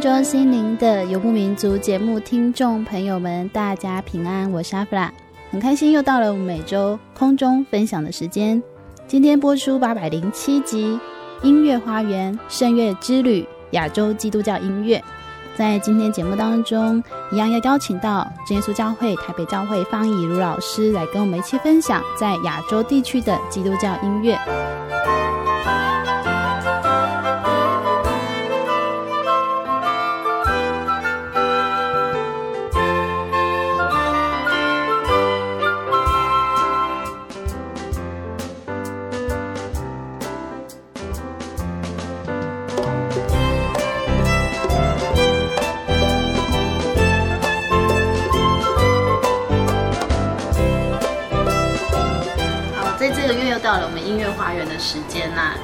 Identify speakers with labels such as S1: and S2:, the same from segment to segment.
S1: 中心灵的游牧民族节目，听众朋友们，大家平安，我是阿弗拉，很开心又到了我们每周空中分享的时间。今天播出八百零七集《音乐花园圣乐之旅》亚洲基督教音乐。在今天节目当中，一样要邀请到耶稣教会台北教会方以如老师来跟我们一起分享在亚洲地区的基督教音
S2: 乐。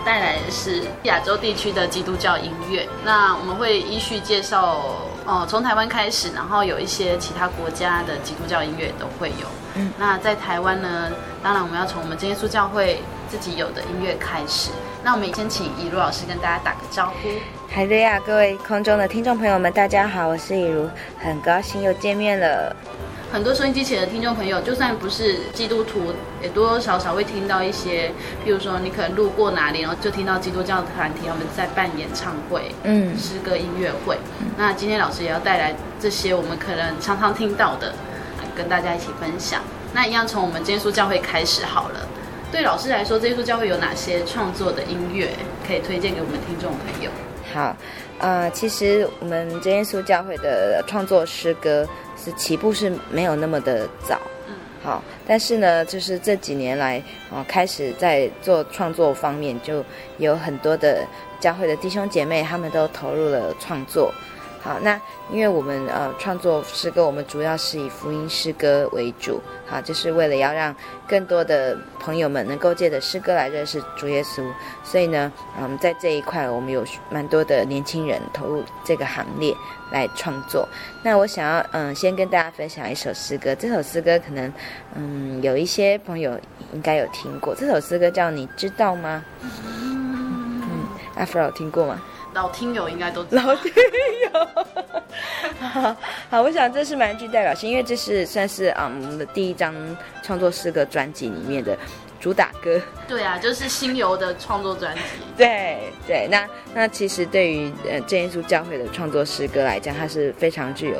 S2: 带来的是亚洲地区的基督教音乐。那我们会依序介绍，哦，从台湾开始，然后有一些其他国家的基督教音乐都会有。嗯，那在台湾呢，当然我们要从我们真耶稣教会自己有的音乐开始。那我们先请以如老师跟大家打个招呼。
S3: 嗨的呀，各位空中的听众朋友们，大家好，我是以如，很高兴又见面了。
S2: 很多收音机前的听众朋友，就算不是基督徒，也多多少少会听到一些，譬如说你可能路过哪里，然后就听到基督教团体他们在办演唱会，嗯，诗歌音乐会。那今天老师也要带来这些我们可能常常听到的，跟大家一起分享。那一样从我们真耶稣教会开始好了。对老师来说，真耶稣教会有哪些创作的音乐可以推荐给我们听众朋友？
S3: 好，呃，其实我们真耶稣教会的创作诗歌是。起步是没有那么的早，嗯，好，但是呢，就是这几年来，哦，开始在做创作方面，就有很多的教会的弟兄姐妹，他们都投入了创作。好，那因为我们呃创作诗歌，我们主要是以福音诗歌为主，好，就是为了要让更多的朋友们能够借着诗歌来认识主耶稣，所以呢，嗯，在这一块我们有蛮多的年轻人投入这个行列来创作。那我想要嗯先跟大家分享一首诗歌，这首诗歌可能嗯有一些朋友应该有听过，这首诗歌叫你知道吗？嗯，阿弗有听过吗？
S2: 老听友应该都知道。
S3: 老听友，好，好，我想这是蛮具代表性，因为这是算是啊、我们的第一张创作诗歌专辑里面的主打歌。
S2: 对啊，就是新游的创作专辑。
S3: 对对，那那其实对于呃这耶稣教会的创作诗歌来讲，它是非常具有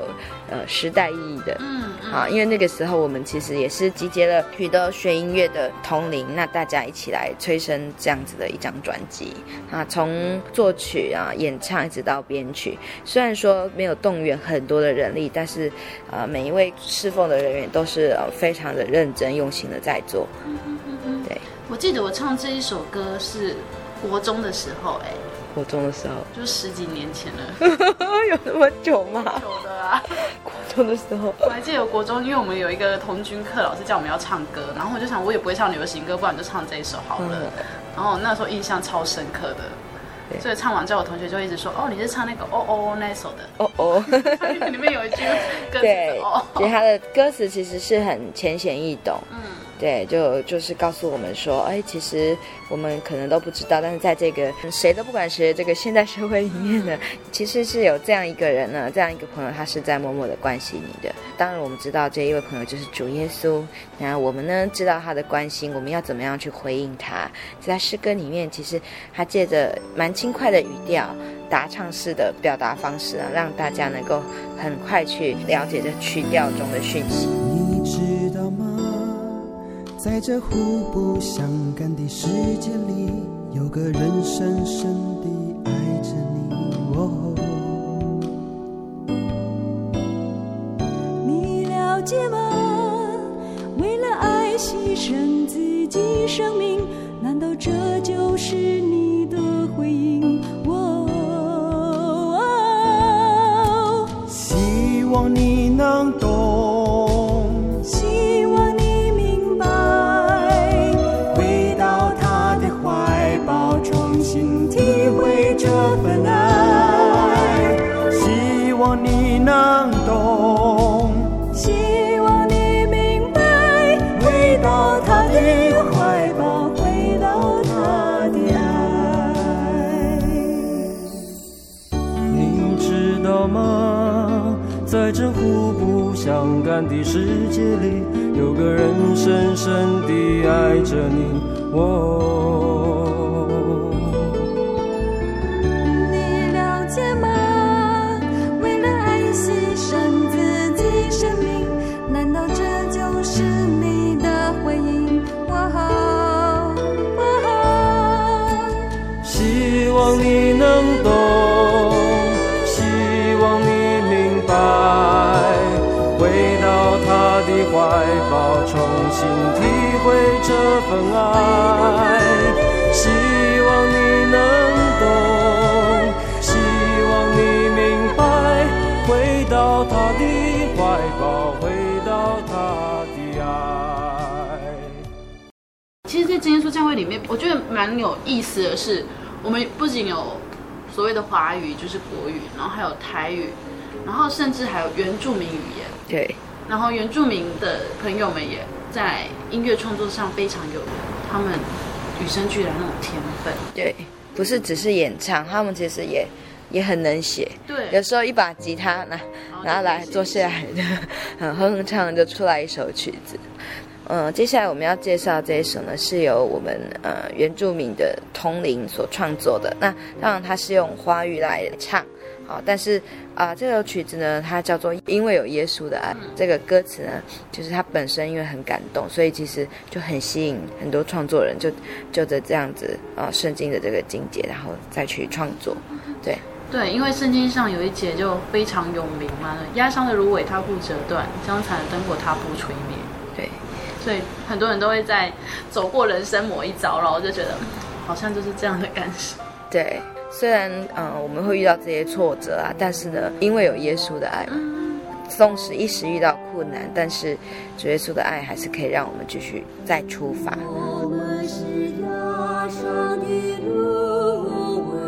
S3: 呃时代意义的。嗯。啊，因为那个时候我们其实也是集结了许多学音乐的同龄，那大家一起来催生这样子的一张专辑啊，从作曲啊、演唱一直到编曲，虽然说没有动员很多的人力，但是啊，每一位侍奉的人员都是非常的认真用心的在做。对，
S2: 我记得我唱这一首歌是国中的时候，哎。
S3: 国中的时候，
S2: 就十几年前了，
S3: 有那么久吗？
S2: 有的啊，
S3: 国中的时候，
S2: 我还记得有国中，因为我们有一个童军课，老师叫我们要唱歌，然后我就想，我也不会唱流行歌，不然就唱这一首好了。嗯、然后那时候印象超深刻的，所以唱完之后，我同学就一直说：“哦，你是唱那个哦哦那首的
S3: 哦哦。”
S2: 里面有一句歌词
S3: 对，
S2: 哦，
S3: 其实他的歌词其实是很浅显易懂。嗯。对，就就是告诉我们说，哎，其实我们可能都不知道，但是在这个谁都不管谁这个现代社会里面呢，其实是有这样一个人呢，这样一个朋友，他是在默默的关心你的。当然，我们知道这一位朋友就是主耶稣。那我们呢，知道他的关心，我们要怎么样去回应他？在诗歌里面，其实他借着蛮轻快的语调、答唱式的表达方式啊，让大家能够很快去了解这曲调中的讯息。
S4: 在这互不相干的世界里，有个人深深地爱着你。哦，
S5: 你了解吗？为了爱牺牲自己生命，
S4: 有个人深深地爱着你。哦，份爱。希望你能懂，希望你明白，回到他的怀抱，回到他的爱。
S2: 其实，在真耶稣教会里面，我觉得蛮有意思的是，我们不仅有所谓的华语，就是国语，然后还有台语，然后甚至还有原住民语言。
S3: 对。
S2: 然后原住民的朋友们也在音乐创作上非常有他们与生俱来那种天分。
S3: 对，不是只是演唱，他们其实也也很能写。
S2: 对，
S3: 有时候一把吉他拿拿来坐下来的，哼哼唱就出来一首曲子。嗯，接下来我们要介绍这一首呢，是由我们呃原住民的通灵所创作的。那当然它是用花语来唱。好，但是啊、呃，这首曲子呢，它叫做《因为有耶稣的爱》。嗯、这个歌词呢，就是它本身因为很感动，所以其实就很吸引很多创作人就，就就着这样子啊，圣经的这个经节，然后再去创作。对
S2: 对，因为圣经上有一节就非常有名嘛，压伤的芦苇它不折断，将残的灯火它不吹灭。
S3: 对，
S2: 所以很多人都会在走过人生某一遭，然后就觉得好像就是这样的感受。
S3: 对。虽然嗯，我们会遇到这些挫折啊，但是呢，因为有耶稣的爱，纵使一时遇到困难，但是主耶稣的爱还是可以让我们继续再出发。我们是压伤的芦苇，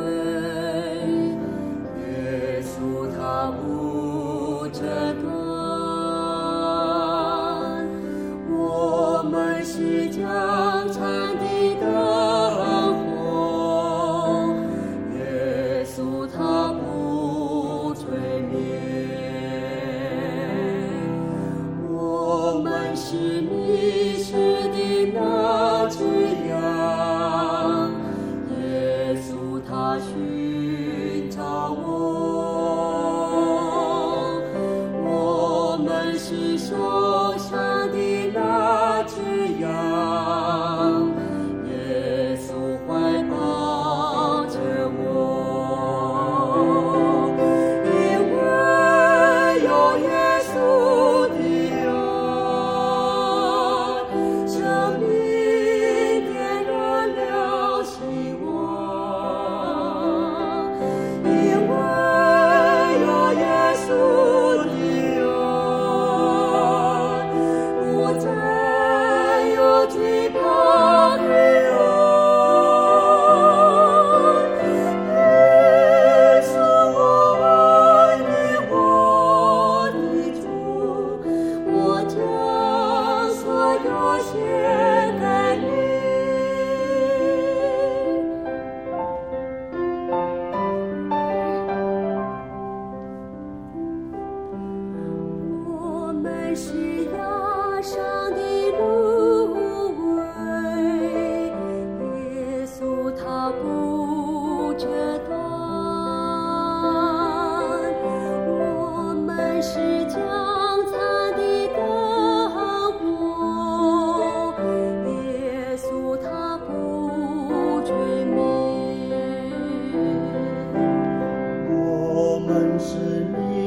S3: 耶稣他不折断，我们是将残的灯。Amen.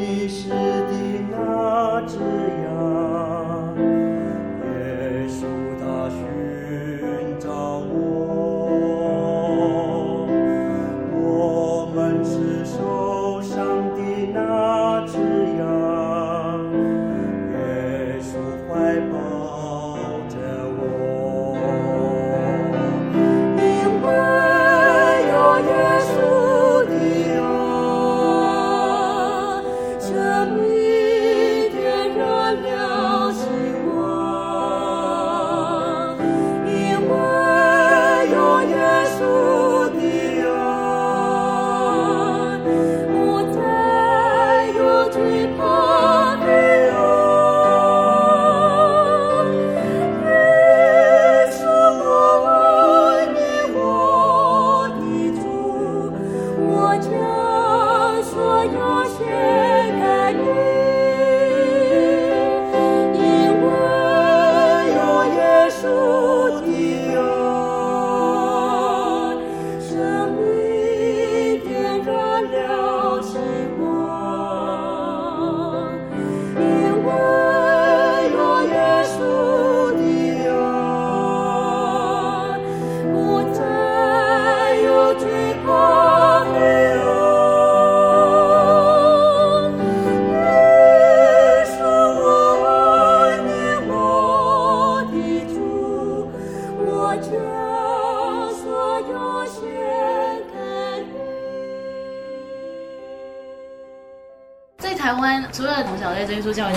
S2: 教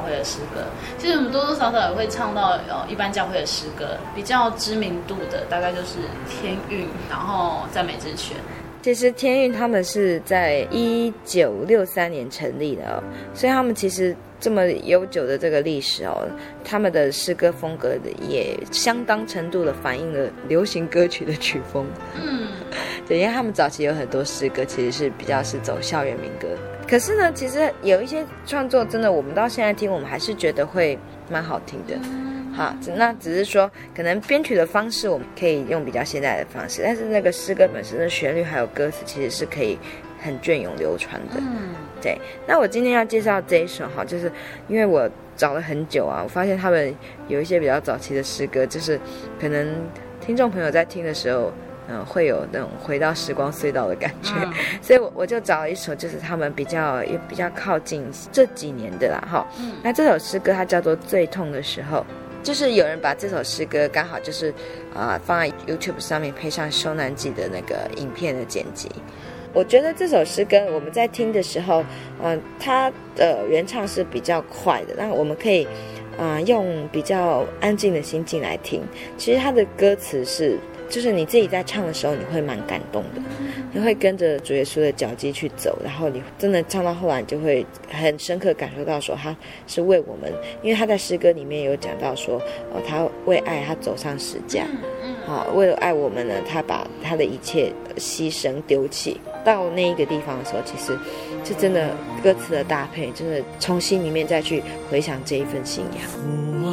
S2: 会的诗歌，其实我们多多少少也会唱到呃一般教会的诗歌，比较知名度的大概就是天韵，然后赞美之泉。
S3: 其实天韵他们是在一九六三年成立的哦，所以他们其实这么悠久的这个历史哦，他们的诗歌风格也相当程度的反映了流行歌曲的曲风。嗯，对，因为他们早期有很多诗歌其实是比较是走校园民歌。可是呢，其实有一些创作真的，我们到现在听，我们还是觉得会蛮好听的。好，那只是说，可能编曲的方式我们可以用比较现代的方式，但是那个诗歌本身的旋律还有歌词，其实是可以很隽永流传的。嗯，对。那我今天要介绍这一首哈，就是因为我找了很久啊，我发现他们有一些比较早期的诗歌，就是可能听众朋友在听的时候。嗯，会有那种回到时光隧道的感觉，嗯、所以我我就找了一首，就是他们比较也比较靠近这几年的啦，哈。嗯。那这首诗歌它叫做《最痛的时候》，就是有人把这首诗歌刚好就是啊、呃、放在 YouTube 上面配上受难记的那个影片的剪辑。我觉得这首诗歌我们在听的时候，嗯、呃，它的原唱是比较快的，那我们可以啊、呃、用比较安静的心境来听。其实它的歌词是。就是你自己在唱的时候，你会蛮感动的，你会跟着主耶稣的脚迹去走，然后你真的唱到后来，你就会很深刻感受到说他是为我们，因为他在诗歌里面有讲到说，哦，他为爱他走上十架，好，为了爱我们呢，他把他的一切牺牲丢弃。到那一个地方的时候，其实是真的歌词的搭配，真的从心里面再去回想这一份信仰。
S6: 父啊，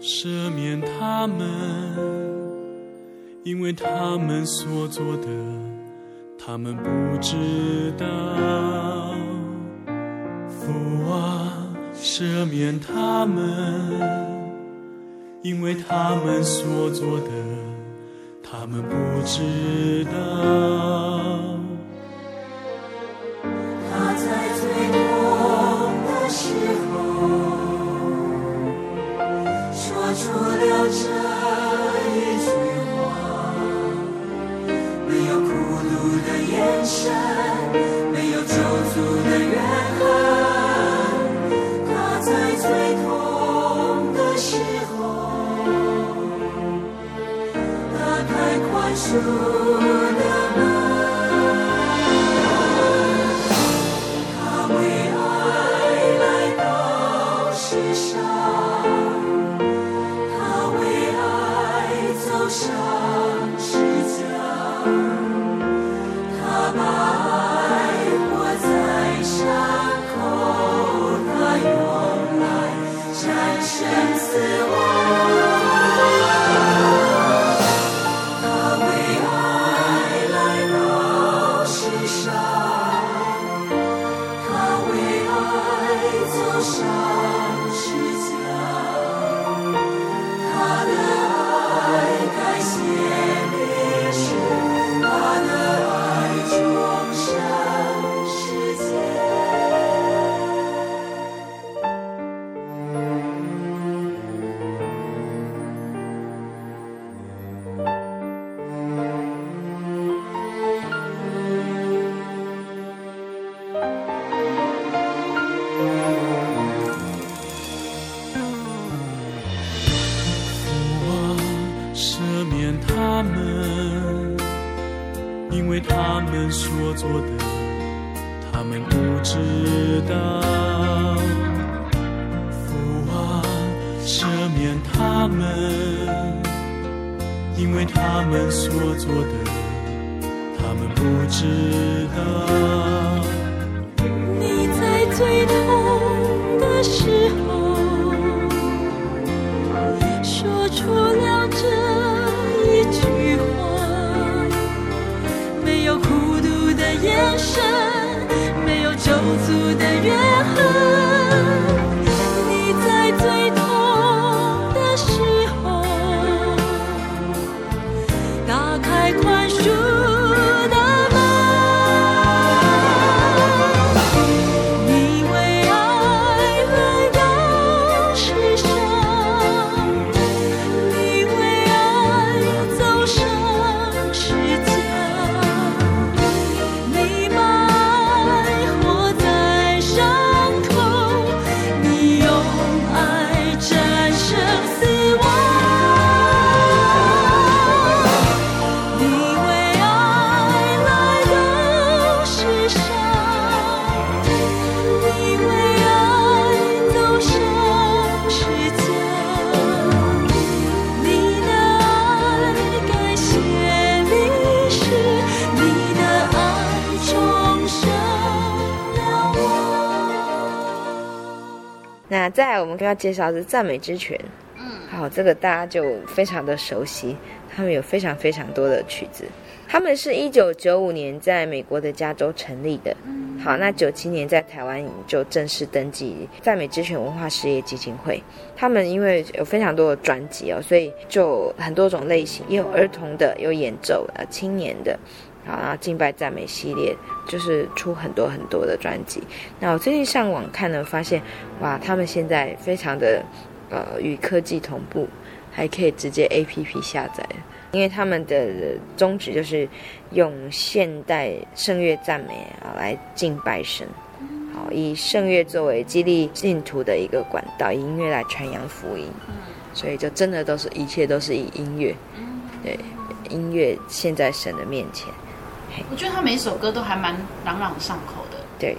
S6: 赦免他们。因为他们所做的，他们不知道。父啊，赦免他们，因为他们所做的，他们不知道。
S7: 他在最痛的时候，说出了这 You.
S3: 那再来，我们要介绍的是赞美之泉。嗯，好，这个大家就非常的熟悉，他们有非常非常多的曲子。他们是一九九五年在美国的加州成立的。好，那九七年在台湾就正式登记赞美之泉文化事业基金会。他们因为有非常多的专辑哦，所以就很多种类型，也有儿童的，有演奏呃青年的。好，然后敬拜赞美系列就是出很多很多的专辑。那我最近上网看了，发现哇，他们现在非常的呃与科技同步，还可以直接 APP 下载。因为他们的宗旨就是用现代圣乐赞美啊来敬拜神，好，以圣乐作为激励信徒的一个管道，以音乐来传扬福音。所以就真的都是一切都是以音乐，对，音乐献在神的面前。
S2: 我觉得他每一首歌都还蛮朗朗上口的。
S3: 对，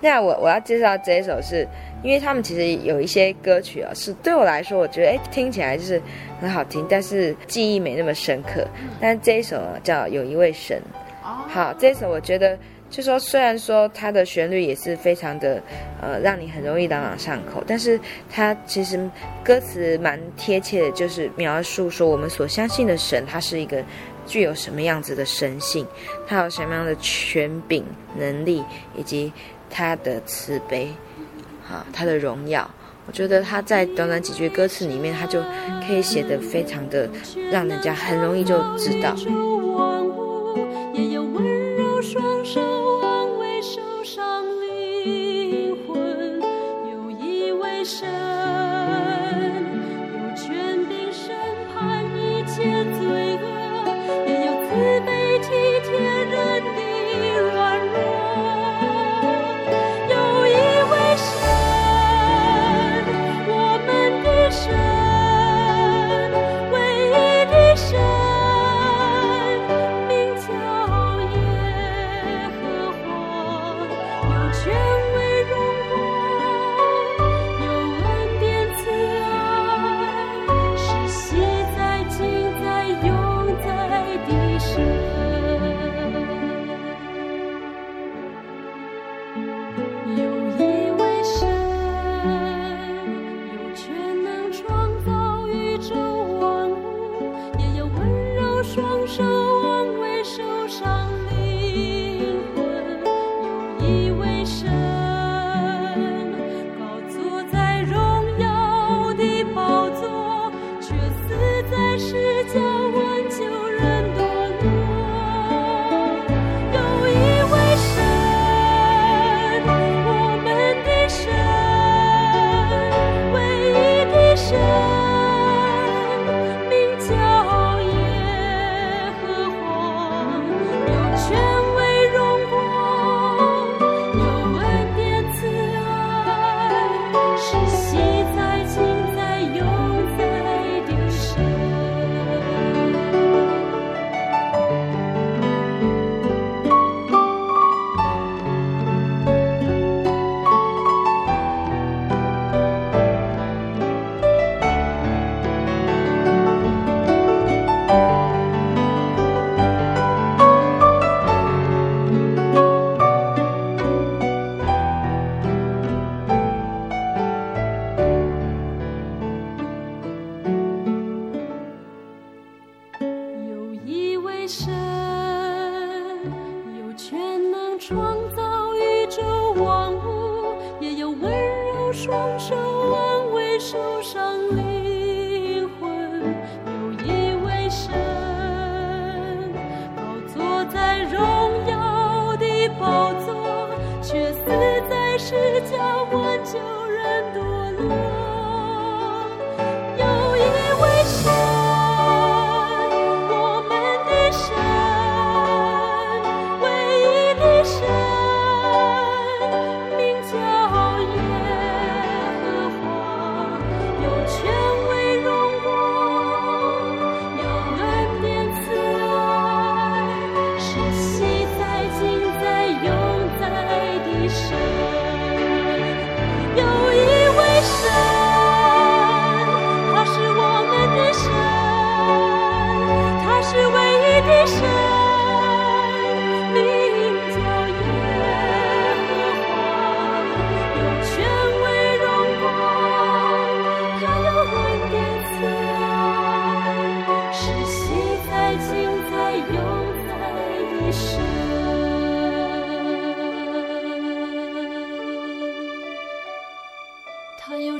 S3: 那我我要介绍这一首是，因为他们其实有一些歌曲啊，是对我来说，我觉得哎听起来就是很好听，但是记忆没那么深刻。嗯、但是这一首叫《有一位神》，哦，好，这一首我觉得就说虽然说它的旋律也是非常的呃让你很容易朗朗上口，但是它其实歌词蛮贴切的，就是描述说我们所相信的神，他是一个。具有什么样子的神性，他有什么样的权柄、能力，以及他的慈悲，啊，他的荣耀。我觉得他在短短几句歌词里面，他就可以写得非常的，让人家很容易就知道。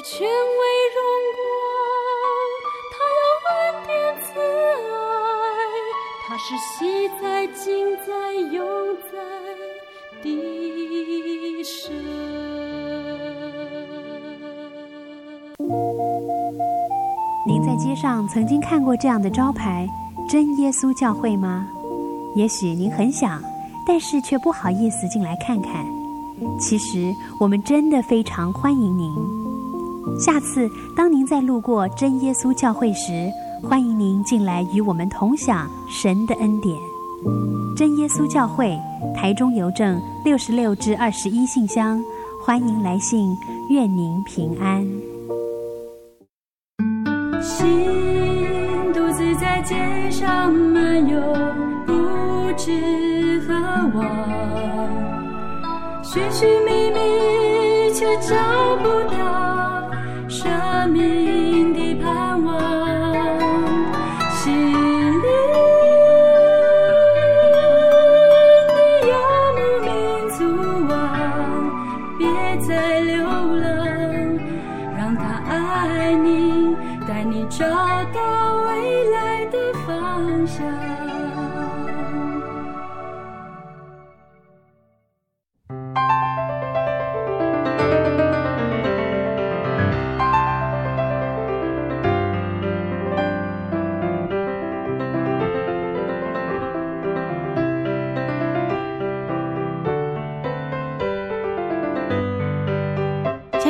S7: 全为荣光，他有恩典慈爱，他是昔在、今在、永在的神。
S8: 您在街上曾经看过这样的招牌“真耶稣教会”吗？也许您很想，但是却不好意思进来看看。其实我们真的非常欢迎您。下次当您再路过真耶稣教会时，欢迎您进来与我们同享神的恩典。真耶稣教会，台中邮政六十六至二十一信箱，欢迎来信，愿您平安。
S7: 心独自在街上漫游，不知何往。寻寻觅觅，却找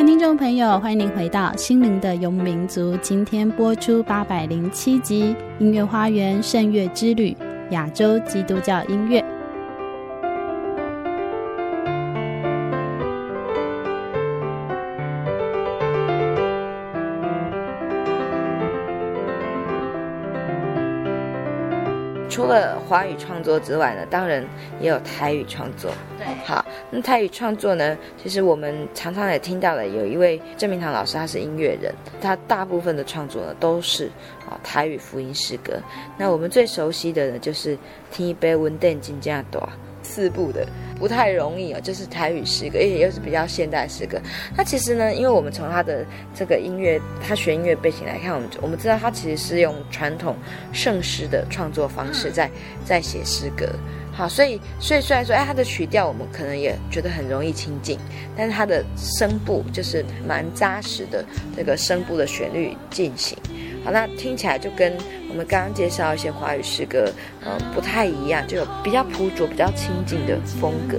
S7: 听众
S1: 朋友，欢迎您回到《心灵的游牧民族》。今天播出八百零七集《音乐花园圣乐之旅》亚洲基督教音
S3: 乐。华语创作之外呢，当然也有台语创作。
S2: 对，
S3: 好，那台语创作呢，其实我们常常也听到了，有一位郑明堂老师，他是音乐人，他大部分的创作呢都是啊台语福音诗歌。那我们最熟悉的呢，就是《听一杯温电金家朵》。四部的不太容易啊，就是台语诗歌，而且又是比较现代诗歌。那其实呢，因为我们从他的这个音乐，他学音乐背景来看，我们我们知道他其实是用传统圣诗的创作方式在在写诗歌。好，所以所以虽然说，哎，他的曲调我们可能也觉得很容易亲近，但是他的声部就是蛮扎实的这个声部的旋律进行。好，那听起来就跟我们刚刚介绍一些华语诗歌，呃，不太一样，就有比较朴拙、比较亲近的风格。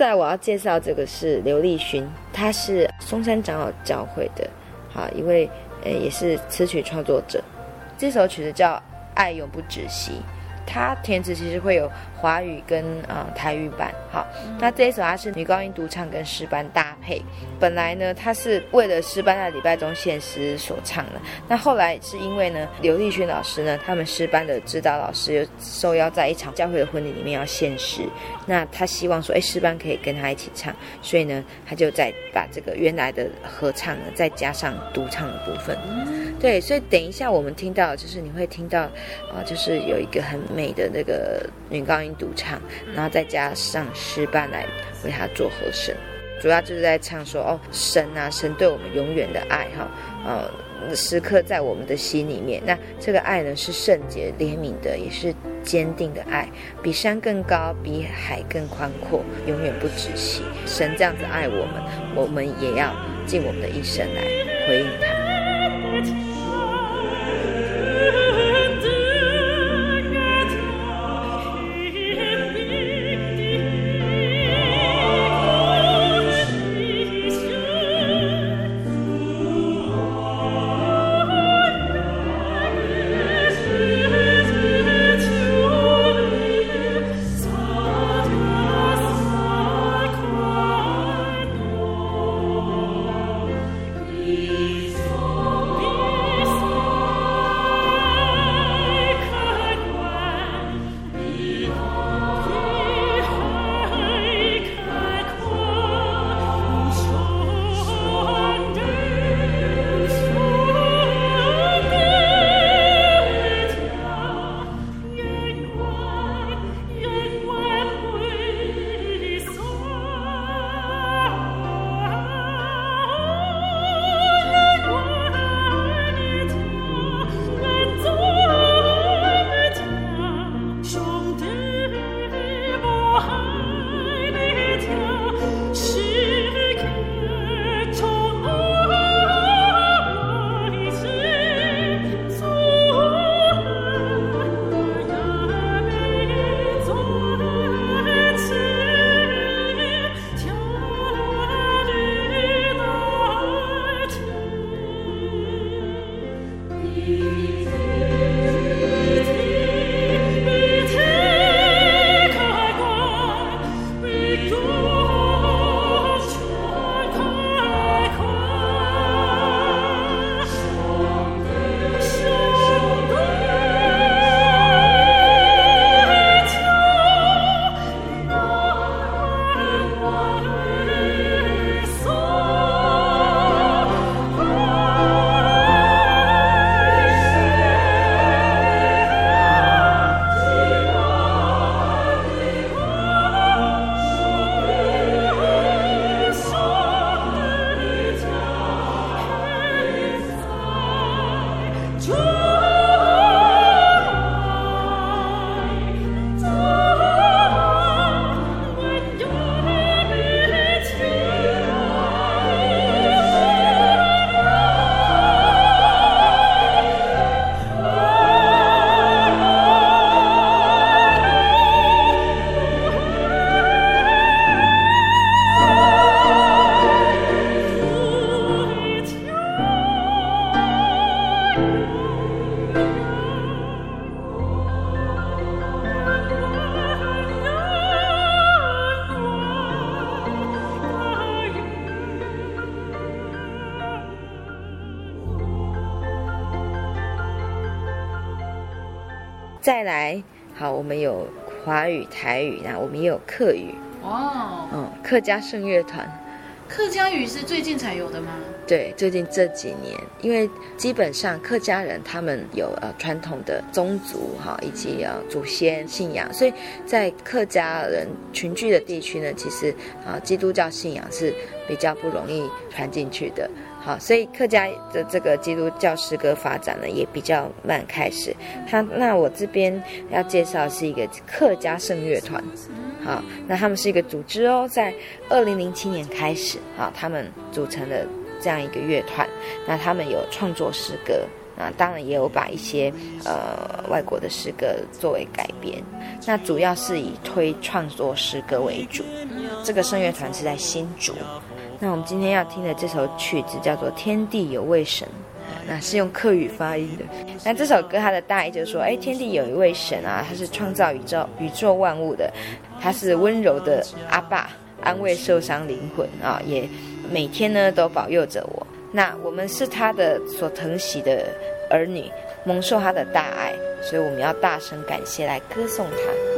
S3: 在我要介绍这个是刘立勋，他是松山长老教会的，好一位呃也是词曲创作者。这首曲子叫《爱永不止息》。它填词其实会有华语跟啊、呃、台语版，好，那这一首它是女高音独唱跟诗班搭配。本来呢，它是为了诗班在礼拜中献诗所唱的。那后来是因为呢，刘立勋老师呢，他们诗班的指导老师又受邀在一场教会的婚礼里面要献诗，那他希望说，哎，诗班可以跟他一起唱，所以呢，他就再把这个原来的合唱呢，再加上独唱的部分。对，所以等一下我们听到，就是你会听到，啊、呃，就是有一个很美的那个女高音独唱，然后再加上诗班来为她做和声，主要就是在唱说，哦，神啊，神对我们永远的爱，哈，呃，时刻在我们的心里面。那这个爱呢，是圣洁、怜悯的，也是坚定的爱，比山更高，比海更宽阔，永远不止息。神这样子爱我们，我们也要尽我们的一生来回应他。语、台语，那我们也有客语哦。嗯，客家圣乐团，
S2: 客家语是最近才有的吗？
S3: 对，最近这几年，因为基本上客家人他们有呃传统的宗族哈，以及呃祖先信仰，所以在客家人群聚的地区呢，其实啊基督教信仰是比较不容易传进去的。好，所以客家的这个基督教诗歌发展呢，也比较慢开始。他那我这边要介绍是一个客家圣乐团，好，那他们是一个组织哦，在二零零七年开始，好，他们组成了这样一个乐团。那他们有创作诗歌，啊当然也有把一些呃外国的诗歌作为改编。那主要是以推创作诗歌为主。这个圣乐团是在新竹。那我们今天要听的这首曲子叫做《天地有位神》，那是用客语发音的。那这首歌它的大意就是说，哎，天地有一位神啊，他是创造宇宙宇宙万物的，他是温柔的阿爸，安慰受伤灵魂啊，也每天呢都保佑着我。那我们是他的所疼惜的儿女，蒙受他的大爱，所以我们要大声感谢来歌颂他。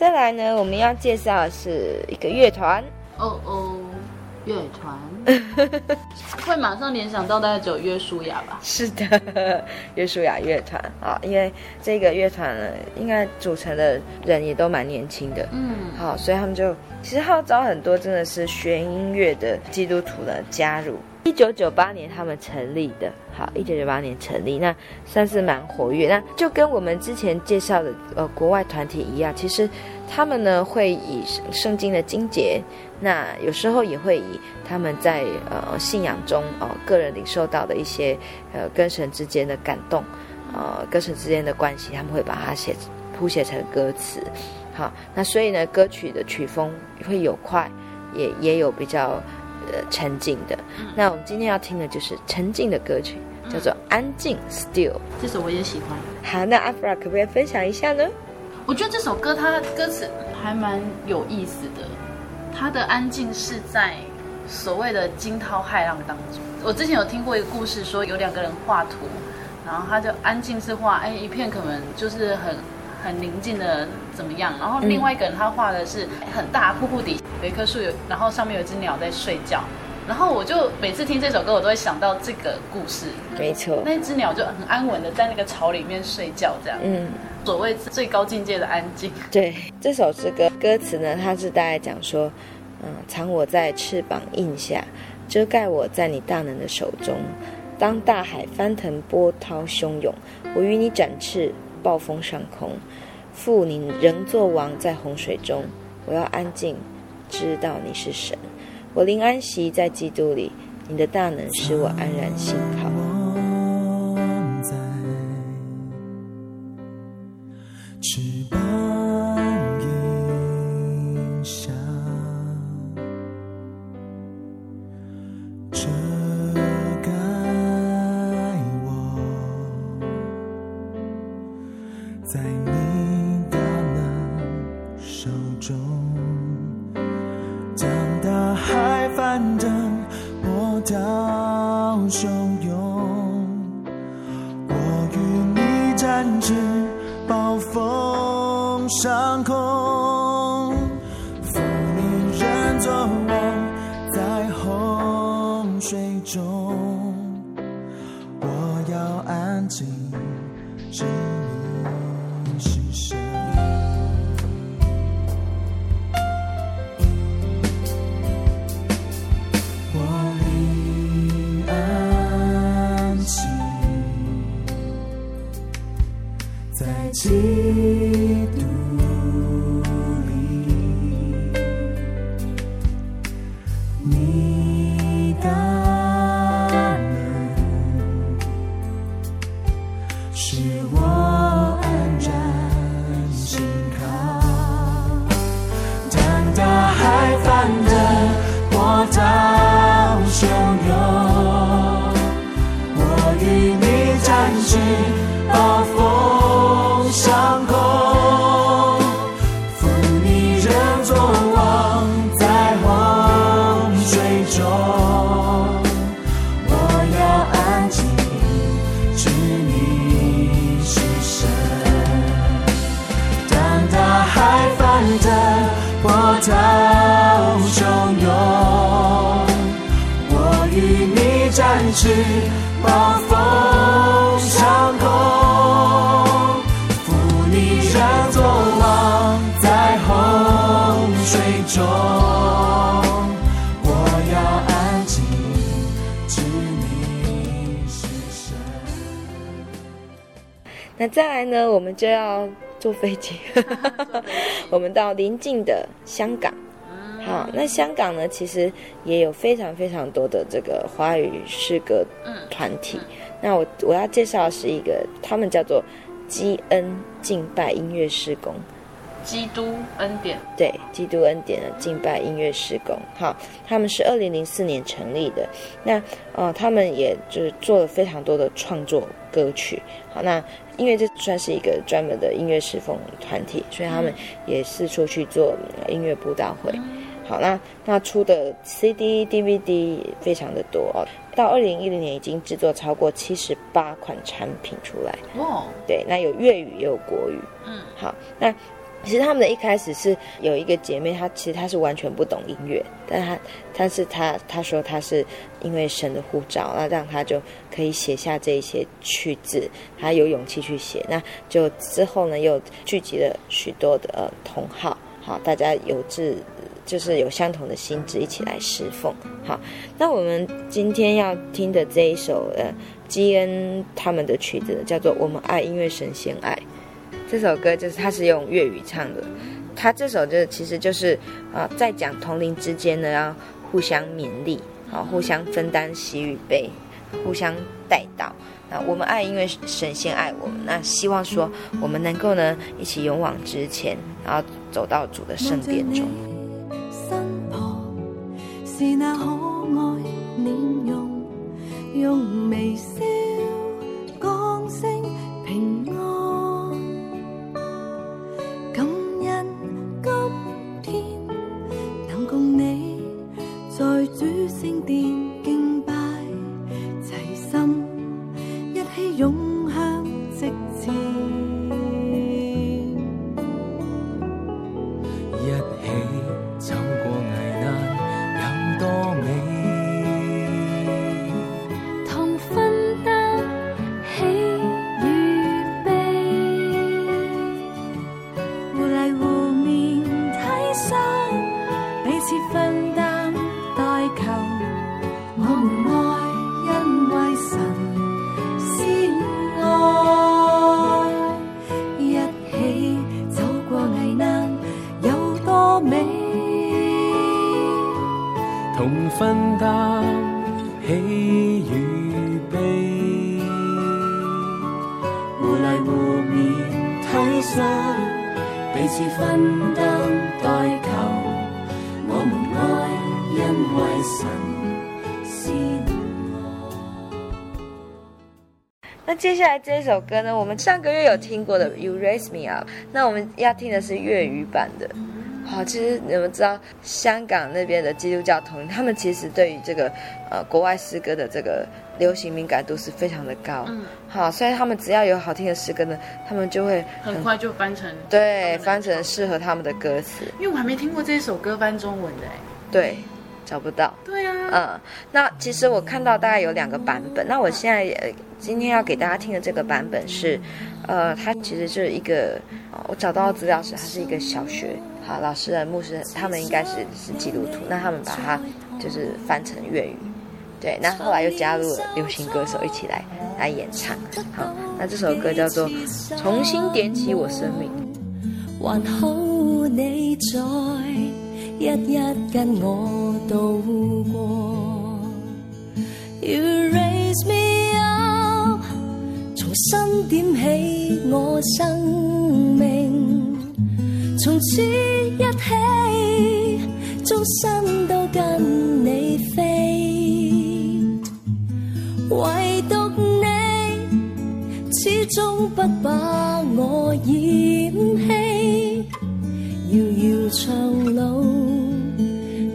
S3: 再来呢，我们要介绍的是一个乐团。
S2: 哦哦，乐团 会马上联想到大概只有约书亚吧？
S3: 是的，约书亚乐团啊，因为这个乐团呢，应该组成的人也都蛮年轻的。嗯，好，所以他们就其实号召很多真的是学音乐的基督徒的加入。一九九八年他们成立的，好，一九九八年成立，那算是蛮活跃。那就跟我们之前介绍的呃国外团体一样，其实他们呢会以圣经的经节，那有时候也会以他们在呃信仰中哦、呃、个人领受到的一些呃跟神之间的感动，呃跟神之间的关系，他们会把它写谱写成歌词。好，那所以呢歌曲的曲风会有快，也也有比较。呃，沉静的。嗯、那我们今天要听的就是沉静的歌曲，叫做《安静》（Still）。
S2: 这首我也喜欢。
S3: 好，那阿弗拉可不可以分享一下呢？
S2: 我觉得这首歌它歌词还蛮有意思的。他的安静是在所谓的惊涛骇浪当中。我之前有听过一个故事，说有两个人画图，然后他就安静是画，哎，一片可能就是很很宁静的怎么样，然后另外一个人他画的是很大瀑布底。有一棵树，有然后上面有一只鸟在睡觉，然后我就每次听这首歌，我都会想到这个故事。
S3: 没错，
S2: 那只鸟就很安稳的在那个巢里面睡觉，这样。嗯，所谓最高境界的安静。
S3: 对，这首诗歌歌词呢，它是大概讲说，嗯，藏我在翅膀印下，遮盖我在你大能的手中。当大海翻腾波涛汹涌，我与你展翅，暴风上空。父，你仍作王在洪水中，我要安静。知道你是神，我灵安息在基督里，你的大能使我安然信靠。
S7: 风上空，负你人作王，在洪水中，我要安静，知你是神。
S3: 那再来呢，我们就要坐飞机，我们到邻近的香港。好，那香港呢，其实也有非常非常多的这个华语诗歌团体。那我我要介绍的是一个，他们叫做基恩敬拜音乐事工。
S2: 基督恩典，
S3: 对，基督恩典的敬拜音乐事工。好，他们是二零零四年成立的。那呃，他们也就是做了非常多的创作歌曲。好，那因为这算是一个专门的音乐侍奉团体，所以他们也四处去做音乐布道会。好，那那出的 CD、DVD 非常的多哦。到二零一零年已经制作超过七十八款产品出来。
S2: 哦，
S3: 对，那有粤语也有国语。
S2: 嗯，
S3: 好，那。其实他们的一开始是有一个姐妹，她其实她是完全不懂音乐，但她，但是她她说她是因为神的护照，那让她就可以写下这一些曲子，她有勇气去写，那就之后呢又聚集了许多的呃同好，好，大家有志就是有相同的心志一起来侍奉，好，那我们今天要听的这一首呃基恩他们的曲子叫做《我们爱音乐神仙爱》。这首歌就是他是用粤语唱的，他这首就其实就是啊、在讲同龄之间呢要互相勉励，啊，互相分担喜与悲，互相带到。那我们爱，因为神仙爱我们。那希望说我们能够呢一起勇往直前，然后走到主的圣殿中。
S5: 是那可爱脸容，用微笑
S3: 那接下来这一首歌呢，我们上个月有听过的《You Raise Me Up》，那我们要听的是粤语版的。好，其实你们知道，香港那边的基督教同，他们其实对于这个呃国外诗歌的这个流行敏感度是非常的高。
S2: 嗯，
S3: 好，所以他们只要有好听的诗歌呢，他们就会很，
S2: 很快就翻成
S3: 对翻成适合他们的歌词。
S2: 因为我还没听过这一首歌翻中文的哎。
S3: 对，找不到。
S2: 对啊。
S3: 嗯，那其实我看到大概有两个版本。那我现在也今天要给大家听的这个版本是，呃，它其实就是一个，我找到的资料是它是一个小学。好，老师的牧师他们应该是是基督徒，那他们把它就是翻成粤语，对，那后来又加入了流行歌手一起来来演唱。好，那这首歌叫做《重新点起我生命》。
S9: 还好你在，一一跟我度过。You raise me up，重新点起我生命，从此一起，终身都跟你飞，唯独你始终不把我嫌弃，遥遥长路，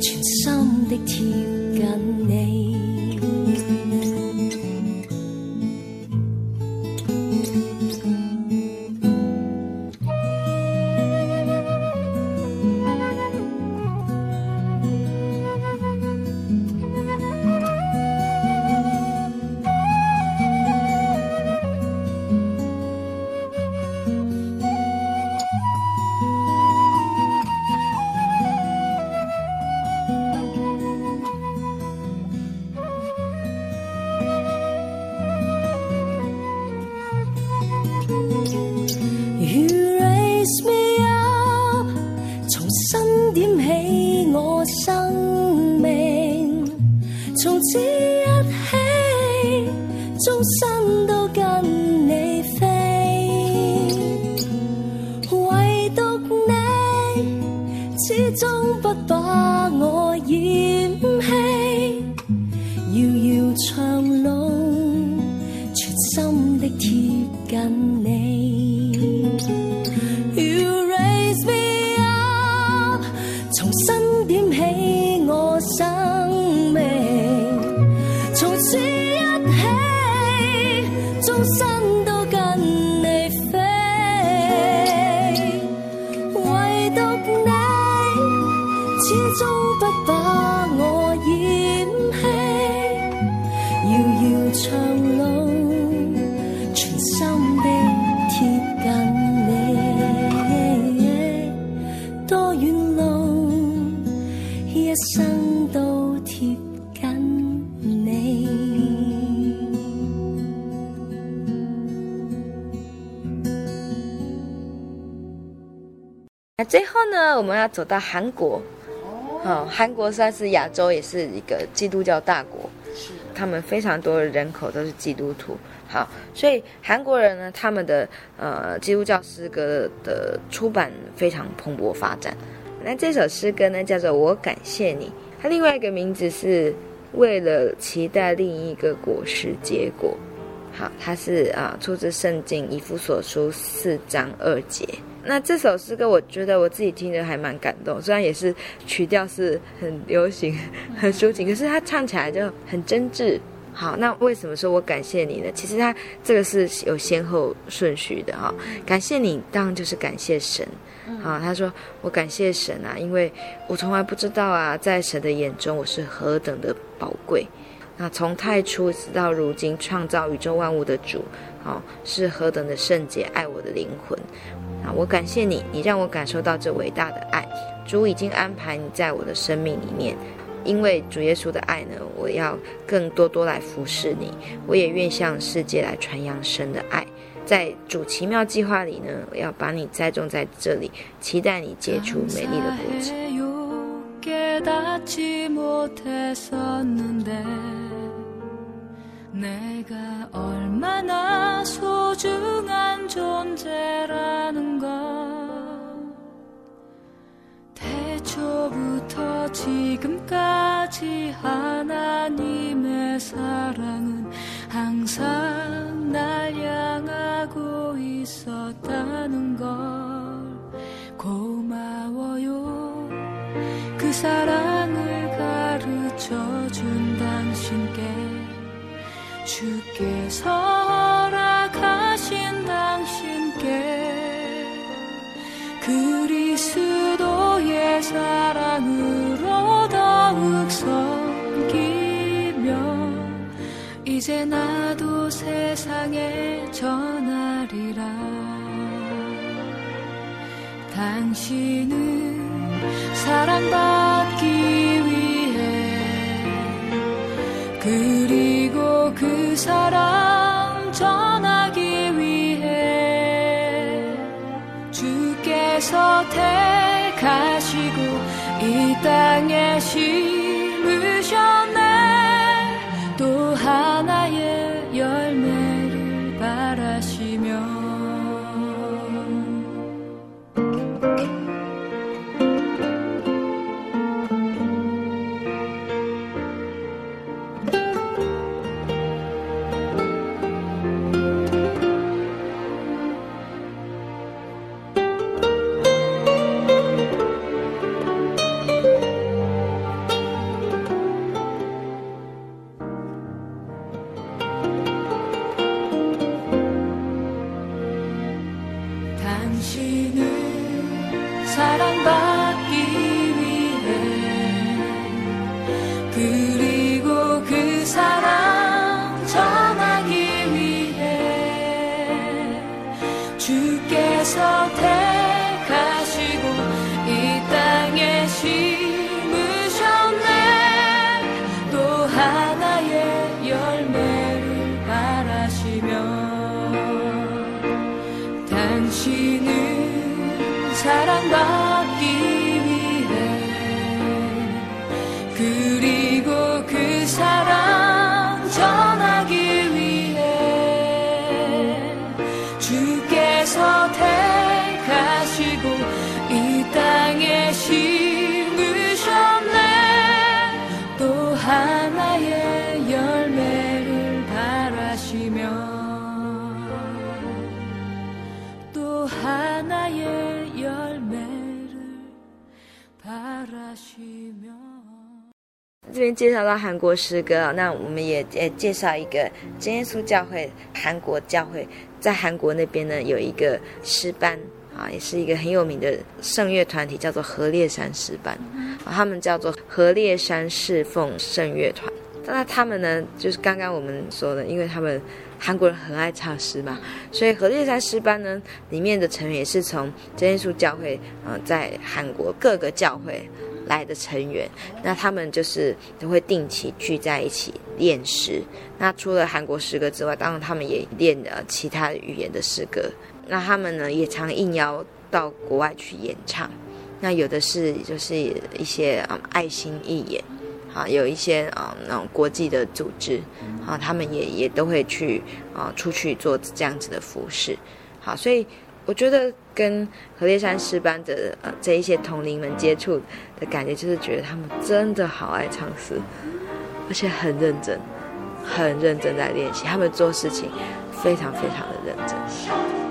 S9: 全心的贴紧你。我
S3: 们要走到韩国。哦，韩国算是亚洲也是一个基督教大国，是他们非常多的人口都是基督徒。好，所以韩国人呢，他们的呃基督教诗歌的出版非常蓬勃发展。那这首诗歌呢，叫做《我感谢你》，它另外一个名字是为了期待另一个果实结果。好，它是啊、呃、出自圣经以弗所书四章二节。那这首诗歌，我觉得我自己听着还蛮感动，虽然也是曲调是很流行、很抒情，可是它唱起来就很真挚。好，那为什么说我感谢你呢？其实它这个是有先后顺序的哈。感谢你，当然就是感谢神。好，他说我感谢神啊，因为我从来不知道啊，在神的眼中我是何等的宝贵。那从太初直到如今，创造宇宙万物的主，好，是何等的圣洁，爱我的灵魂。啊，我感谢你，你让我感受到这伟大的爱。主已经安排你在我的生命里面，因为主耶稣的爱呢，我要更多多来服侍你。我也愿向世界来传扬神的爱。在主奇妙计划里呢，我要把你栽种在这里，期待你结出美丽的果子。
S7: 깨닫지 못했었는데 내가 얼마나 소중한 존재라는 걸 대초부터 지금까지 하나님의 사랑은 항상 날 향하고 있었다는 걸 고마워요. 사랑을 가르쳐 준 당신께 주께서 허락하신 당신께 그리스도의 사랑으로 더욱 섬기며 이제 나도 세상에 전하리라. 당신은 사랑받기 위해. 그리고 그 사랑 전하기 위해 주께서 택하시고 이 땅에 시
S3: 边介绍到韩国诗歌，那我们也也介绍一个真耶稣教会，韩国教会在韩国那边呢有一个诗班啊，也是一个很有名的圣乐团体，叫做何烈山诗班，啊，他们叫做何烈山侍奉圣乐团。那他们呢，就是刚刚我们说的，因为他们韩国人很爱唱诗嘛，所以何烈山诗班呢里面的成员也是从真耶稣教会，呃，在韩国各个教会。来的成员，那他们就是都会定期聚在一起练诗。那除了韩国诗歌之外，当然他们也练了其他语言的诗歌。那他们呢，也常应邀到国外去演唱。那有的是就是一些、爱心义演，啊有一些啊、嗯、那种国际的组织，啊他们也也都会去啊出去做这样子的服事。好，所以。我觉得跟何烈山师班的呃这一些同龄们接触的感觉，就是觉得他们真的好爱唱诗，而且很认真，很认真在练习，他们做事情非常非常的认真。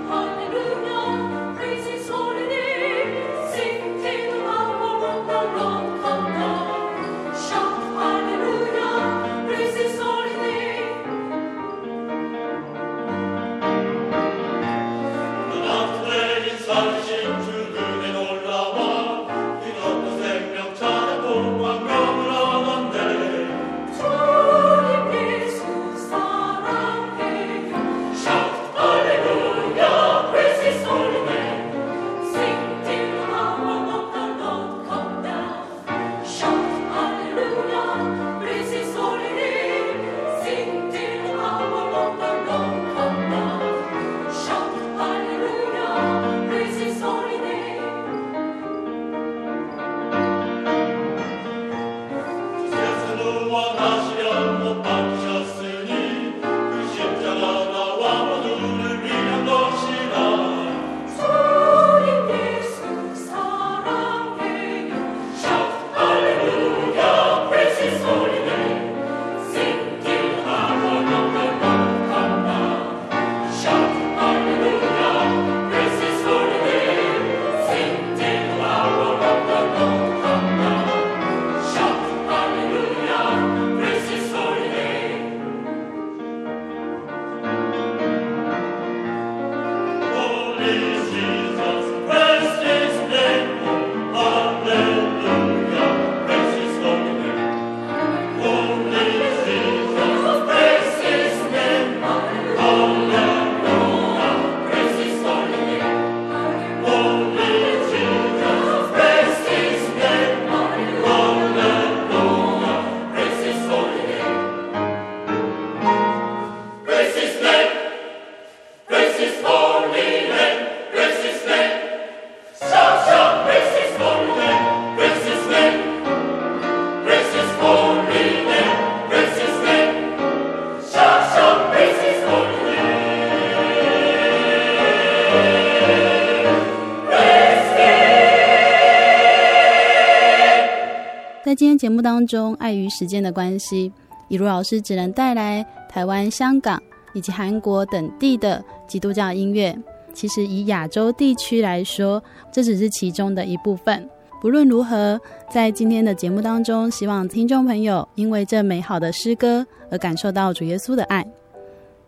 S1: 节目当中，碍于时间的关系，以如老师只能带来台湾、香港以及韩国等地的基督教音乐。其实以亚洲地区来说，这只是其中的一部分。不论如何，在今天的节目当中，希望听众朋友因为这美好的诗歌而感受到主耶稣的爱。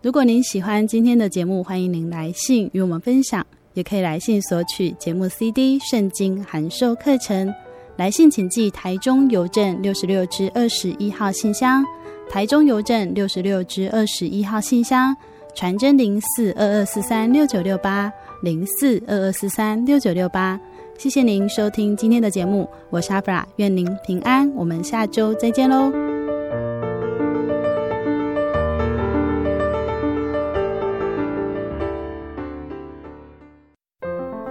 S1: 如果您喜欢今天的节目，欢迎您来信与我们分享，也可以来信索取节目 CD、圣经函授课程。来信请寄台中邮政六十六支二十一号信箱，台中邮政六十六支二十一号信箱，传真零四二二四三六九六八零四二二四三六九六八。谢谢您收听今天的节目，我是阿弗拉，愿您平安，我们下周再见喽。